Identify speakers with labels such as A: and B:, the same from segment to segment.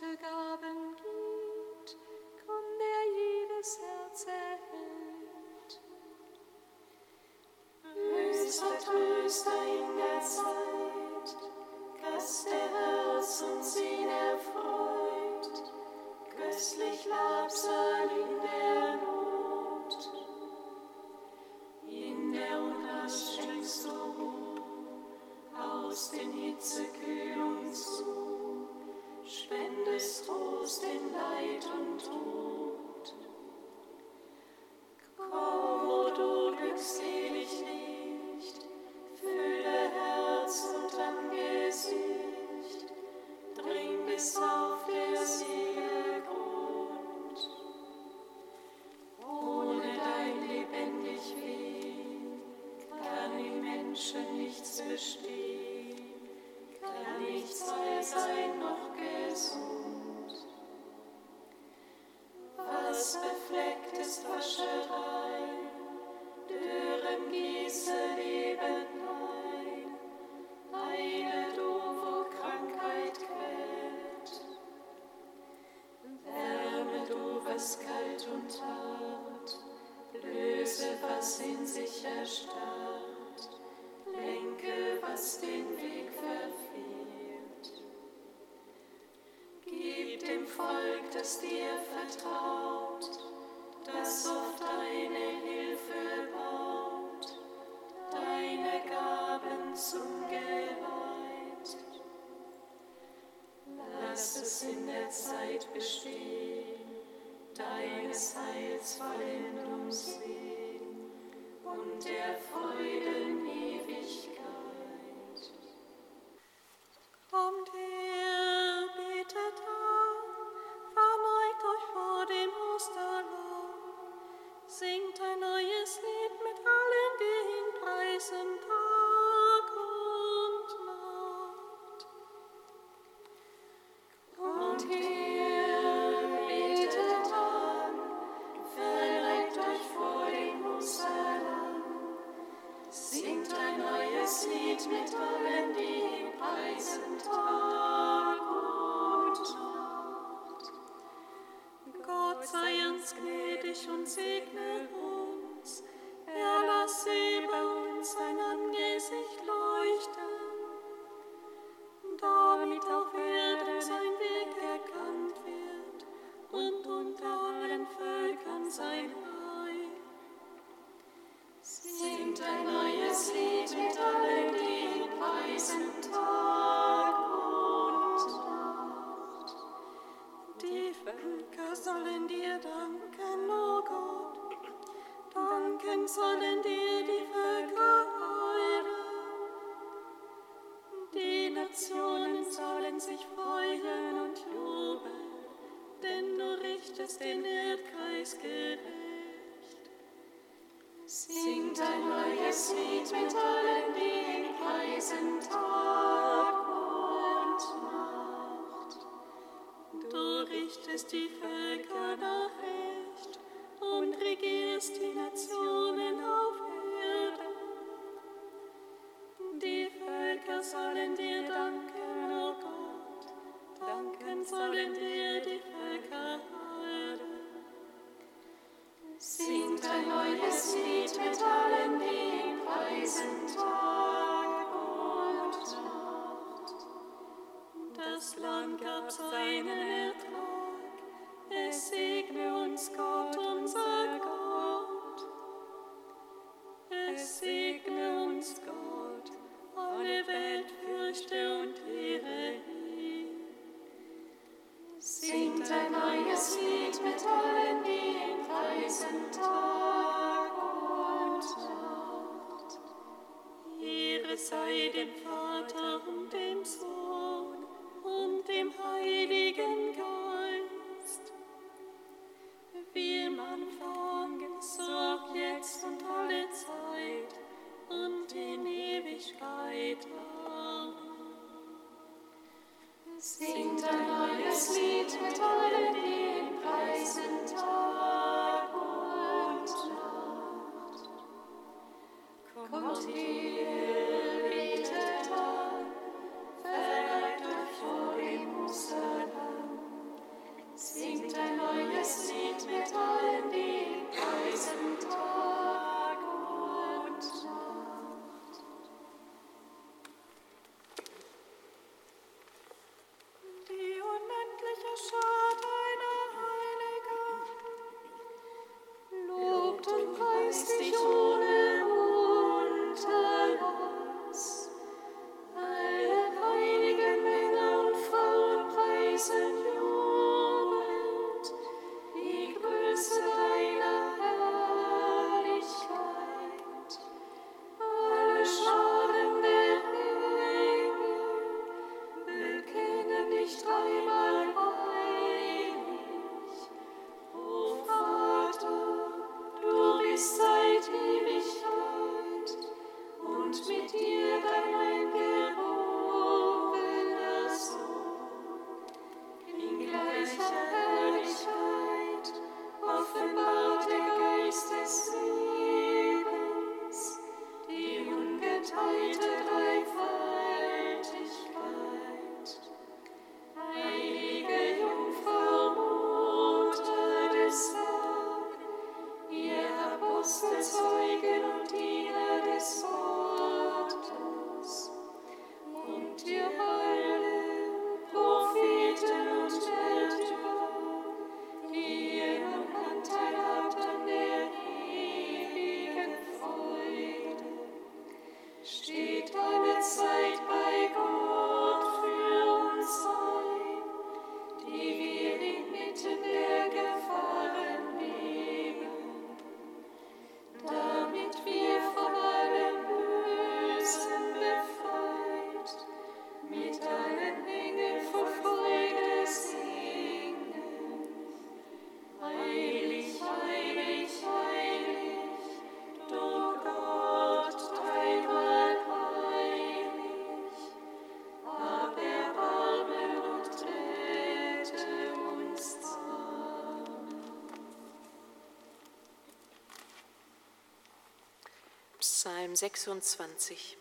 A: to God. tears. es
B: sieht mit allen, die ihn preisen, Tag.
A: 26.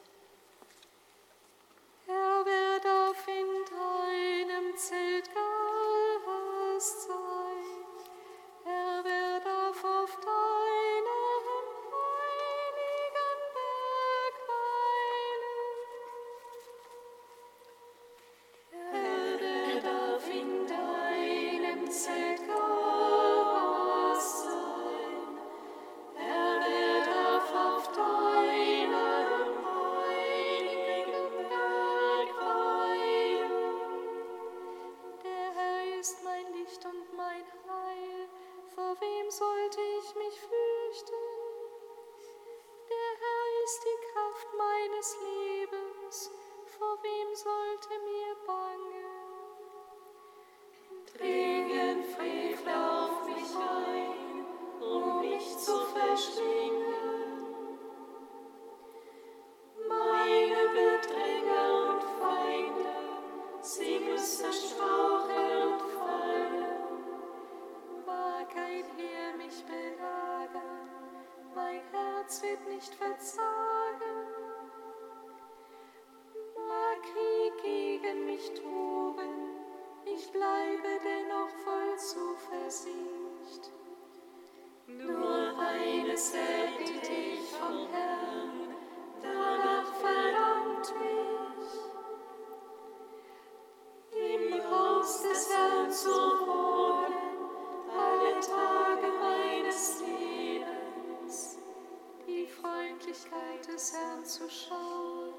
C: des Herrn zu schauen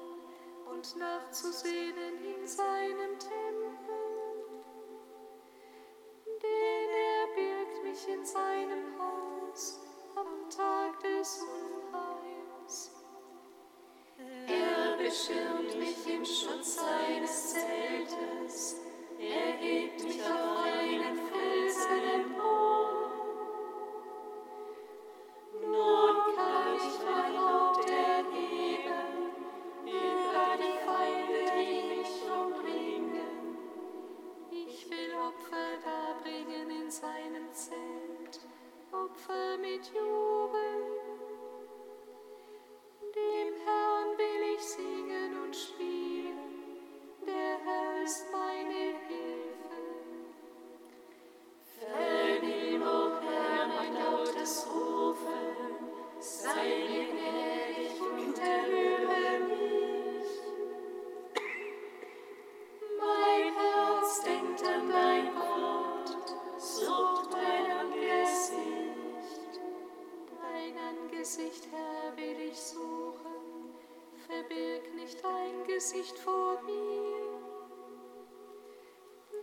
C: und nachzusehnen in seinem Tempel.
A: Angesicht
B: vor mir.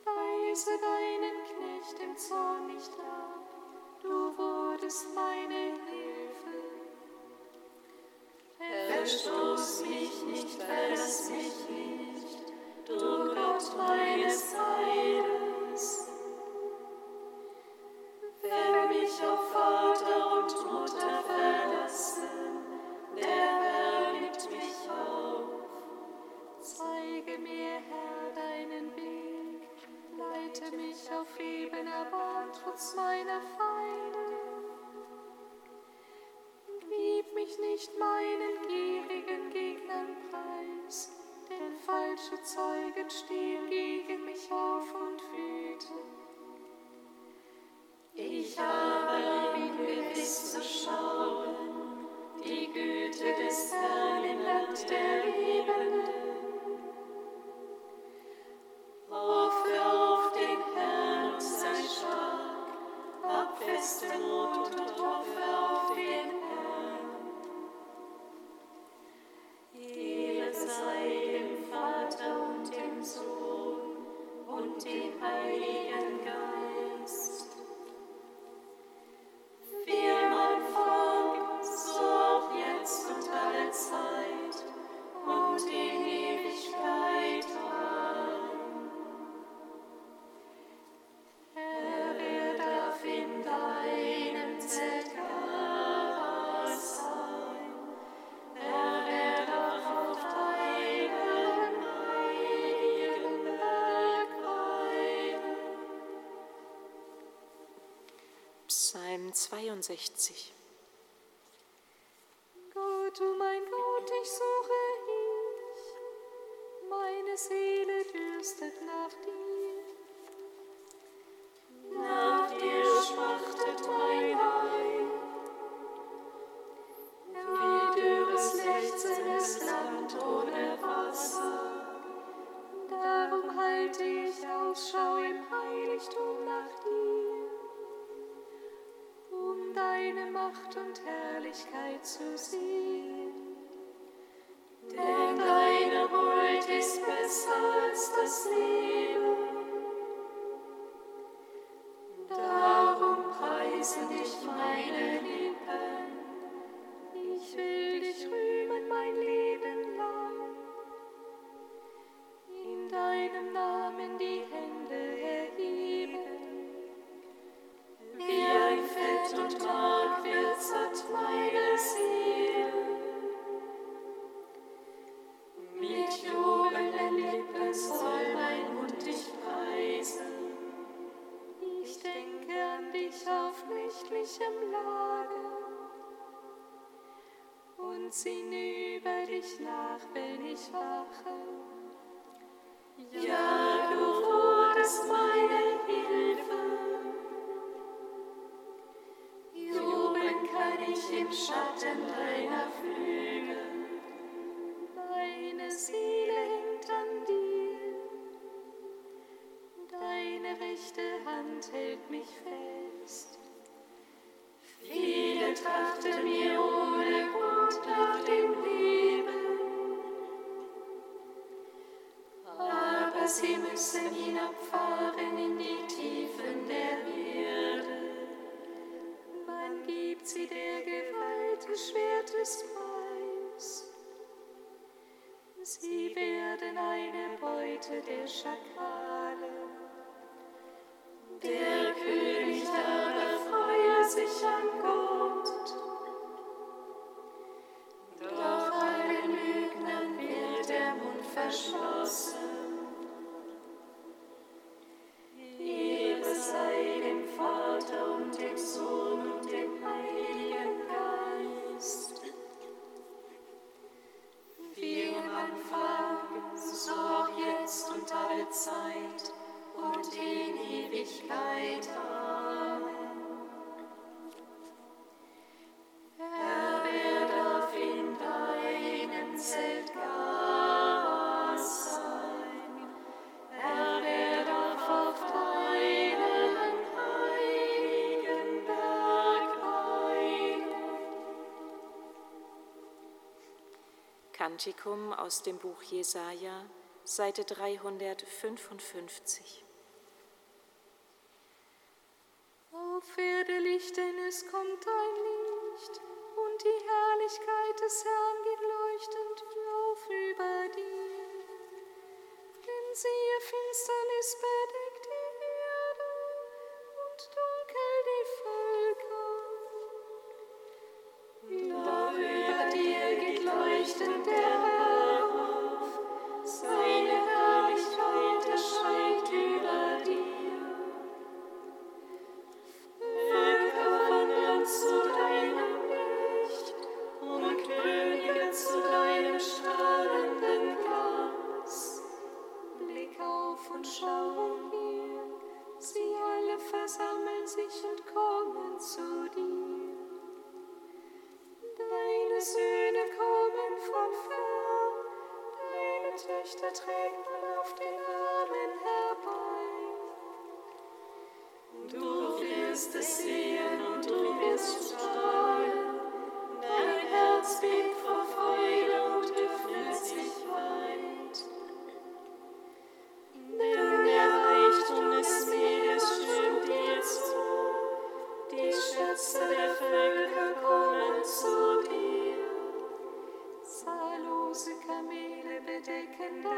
B: Weise deinen Knecht im Zorn nicht ab, du wurdest meine Hilfe.
A: Erstoß 65. Gott,
B: oh mein Gott, ich suche dich, meine Seele dürstet nach dir. nächtlichem Lager und singe über dich nach, wenn ich wache.
A: Ja, du wurdest meine Hilfe. Jubeln kann ich im Schatten deiner Flügel. precious.
D: Kantikum aus dem Buch Jesaja, Seite 355.
B: distant death. taken
A: down.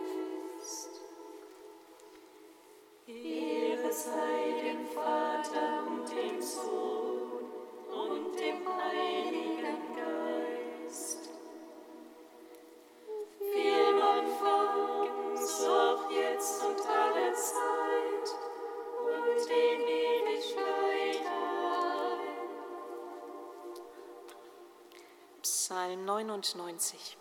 A: sei dem Vater und dem Sohn und dem Heiligen Geist. Viel man von uns auch jetzt und alle Zeit und in Ewigkeit an.
D: Psalm 99.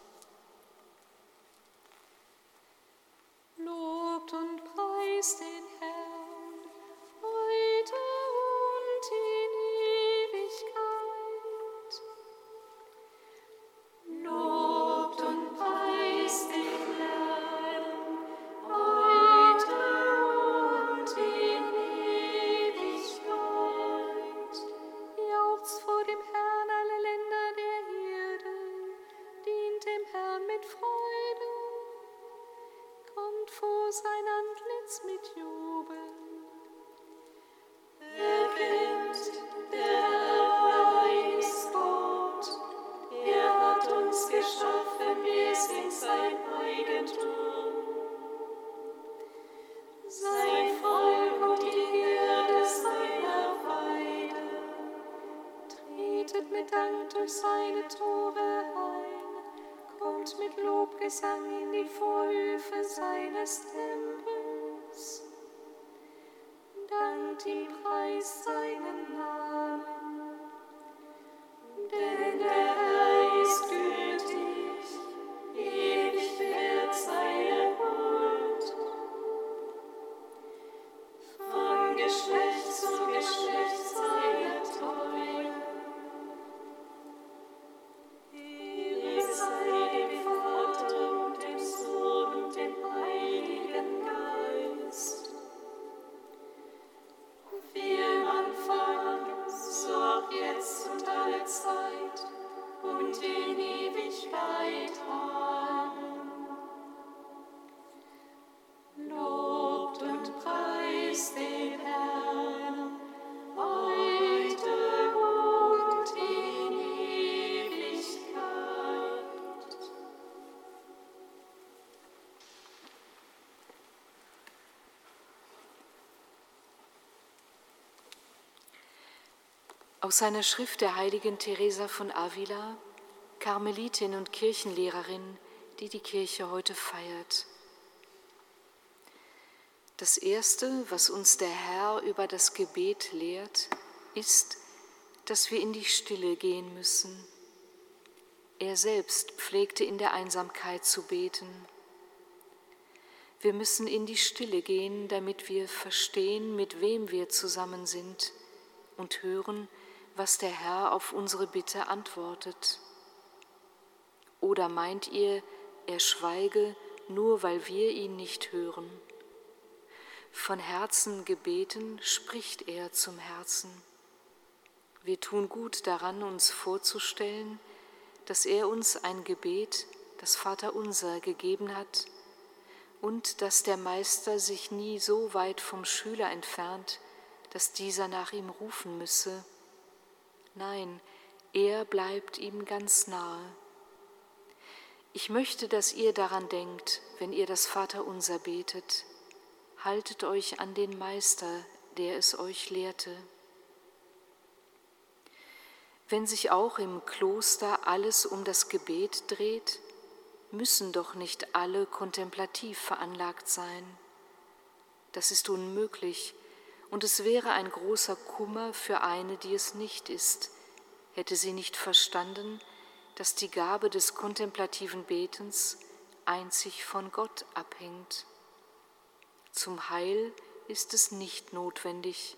D: Aus einer Schrift der heiligen Teresa von Avila, Karmelitin und Kirchenlehrerin, die die Kirche heute feiert. Das Erste, was uns der Herr über das Gebet lehrt, ist, dass wir in die Stille gehen müssen. Er selbst pflegte in der Einsamkeit zu beten. Wir müssen in die Stille gehen, damit wir verstehen, mit wem wir zusammen sind und hören, was der Herr auf unsere Bitte antwortet. Oder meint ihr, er schweige, nur weil wir ihn nicht hören? Von Herzen gebeten spricht er zum Herzen. Wir tun gut daran, uns vorzustellen, dass er uns ein Gebet, das Vaterunser, gegeben hat und dass der Meister sich nie so weit vom Schüler entfernt, dass dieser nach ihm rufen müsse. Nein, er bleibt ihm ganz nahe. Ich möchte, dass ihr daran denkt, wenn ihr das Vaterunser betet. Haltet euch an den Meister, der es euch lehrte. Wenn sich auch im Kloster alles um das Gebet dreht, müssen doch nicht alle kontemplativ veranlagt sein. Das ist unmöglich, und es wäre ein großer Kummer für eine, die es nicht ist, hätte sie nicht verstanden, dass die Gabe des kontemplativen Betens einzig von Gott abhängt. Zum Heil ist es nicht notwendig.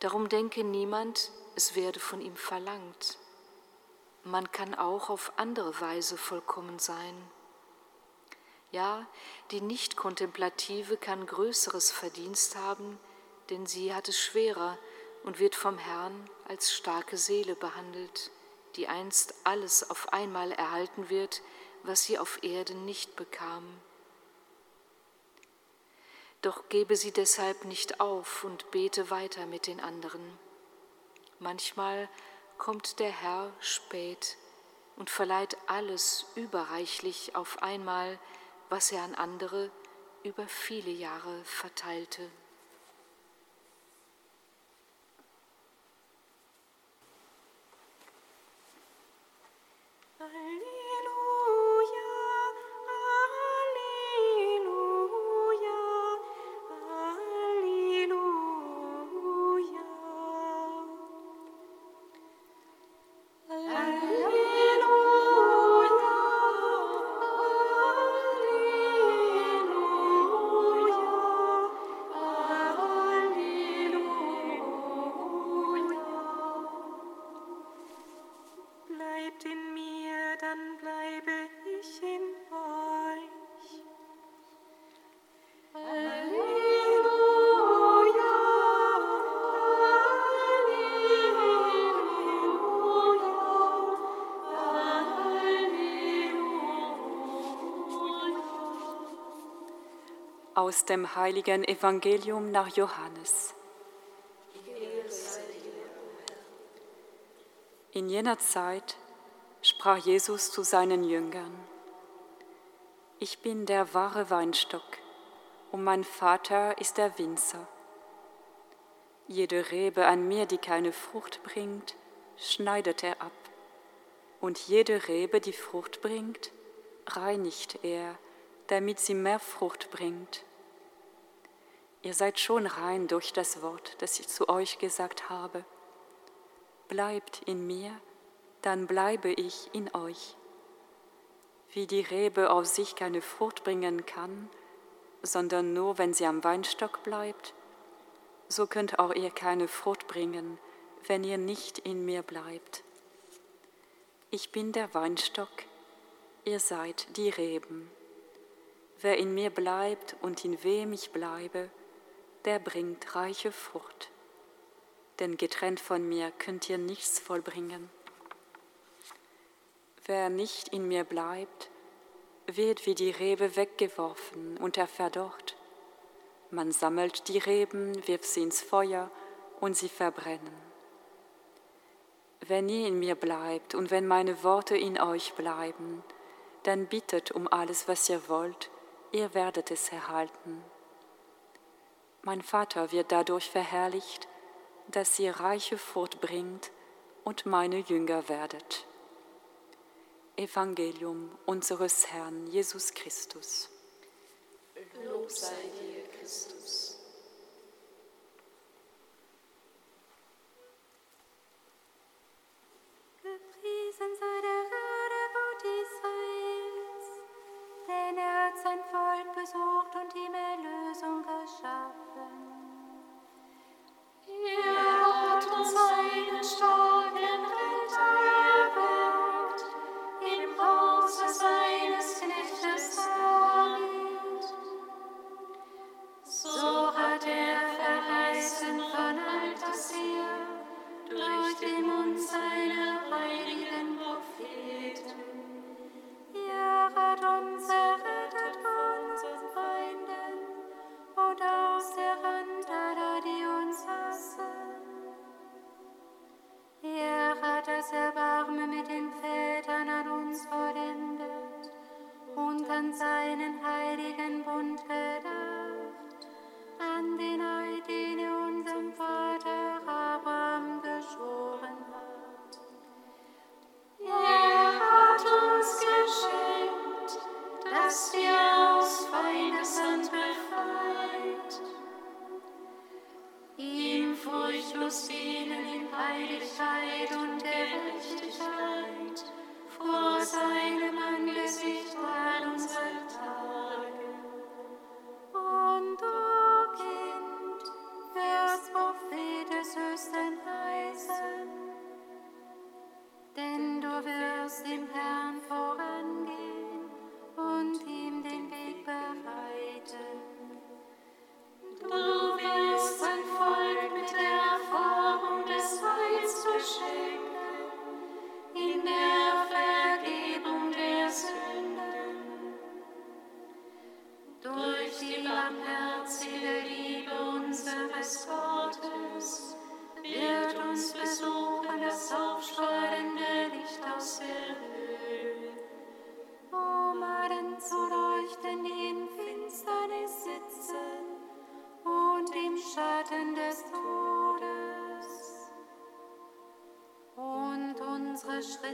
D: Darum denke niemand, es werde von ihm verlangt. Man kann auch auf andere Weise vollkommen sein. Ja, die Nicht-Kontemplative kann größeres Verdienst haben, denn sie hat es schwerer und wird vom Herrn als starke Seele behandelt, die einst alles auf einmal erhalten wird, was sie auf Erden nicht bekam. Doch gebe sie deshalb nicht auf und bete weiter mit den anderen. Manchmal kommt der Herr spät und verleiht alles überreichlich auf einmal, was er an andere über viele Jahre verteilte.
A: Bye.
E: Aus dem heiligen Evangelium nach Johannes. In jener Zeit sprach Jesus zu seinen Jüngern, Ich bin der wahre Weinstock und mein Vater ist der Winzer. Jede Rebe an mir, die keine Frucht bringt, schneidet er ab, und jede Rebe, die Frucht bringt, reinigt er, damit sie mehr Frucht bringt. Ihr seid schon rein durch das Wort, das ich zu euch gesagt habe. Bleibt in mir, dann bleibe ich in euch. Wie die Rebe auf sich keine Frucht bringen kann, sondern nur, wenn sie am Weinstock bleibt, so könnt auch ihr keine Frucht bringen, wenn ihr nicht in mir bleibt. Ich bin der Weinstock, ihr seid die Reben. Wer in mir bleibt und in wem ich bleibe, der bringt reiche Frucht. Denn getrennt von mir könnt ihr nichts vollbringen. Wer nicht in mir bleibt, wird wie die Rebe weggeworfen und er verdorrt. Man sammelt die Reben, wirft sie ins Feuer und sie verbrennen. Wenn ihr in mir bleibt und wenn meine Worte in euch bleiben, dann bittet um alles, was ihr wollt, ihr werdet es erhalten. Mein Vater wird dadurch verherrlicht, dass ihr reiche Frucht bringt und meine Jünger werdet. Evangelium unseres Herrn Jesus Christus.
B: Lob sei dir, Christus.
A: Gepriesen sei der Herr, Gott Israels, denn er hat sein Volk besucht und ihm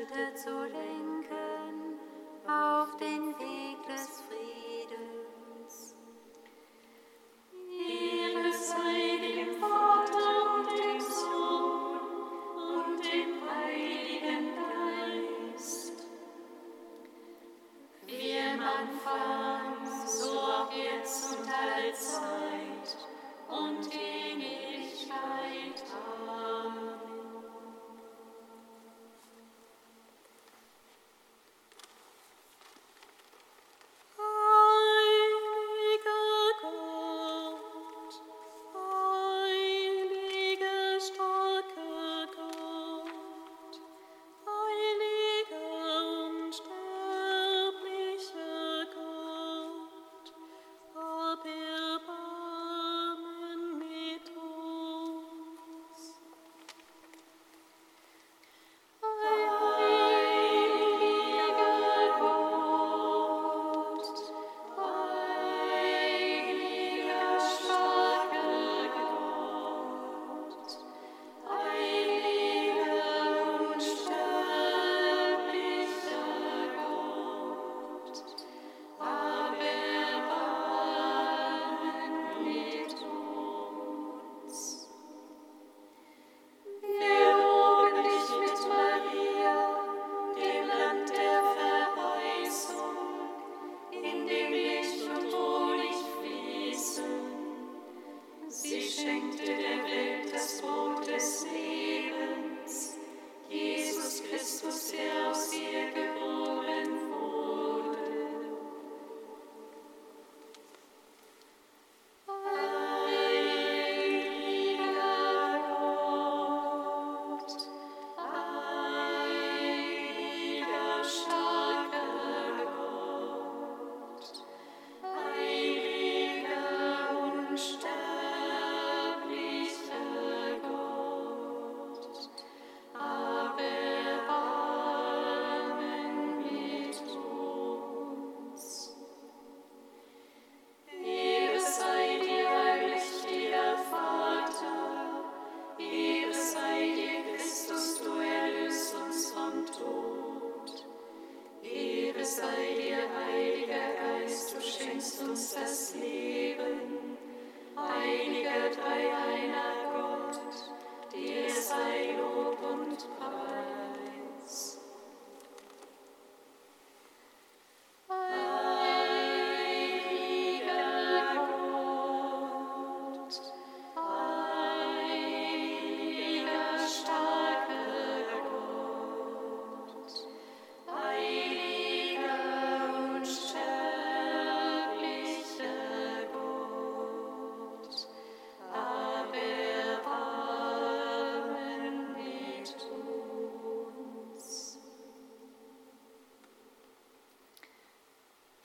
B: unsere
A: Schritte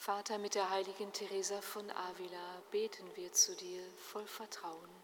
B: Vater,
A: mit der heiligen Teresa von Avila beten wir zu dir voll Vertrauen.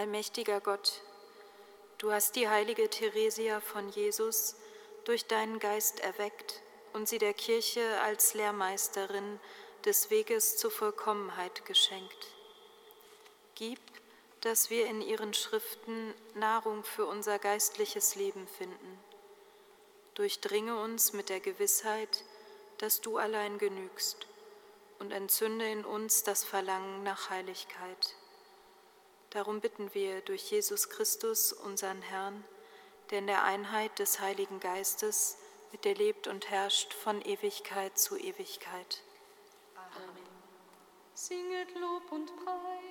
F: Allmächtiger Gott, du hast die heilige Theresia von Jesus durch deinen Geist erweckt und sie der Kirche als Lehrmeisterin des Weges zur Vollkommenheit geschenkt. Gib, dass wir in ihren Schriften Nahrung für unser geistliches Leben finden. Durchdringe uns mit der Gewissheit, dass du allein genügst und entzünde in uns das Verlangen nach Heiligkeit. Darum bitten wir durch Jesus Christus, unseren Herrn, der in der Einheit des Heiligen Geistes mit dir lebt und herrscht von Ewigkeit zu Ewigkeit.
B: Amen. Singet Lob und Preis.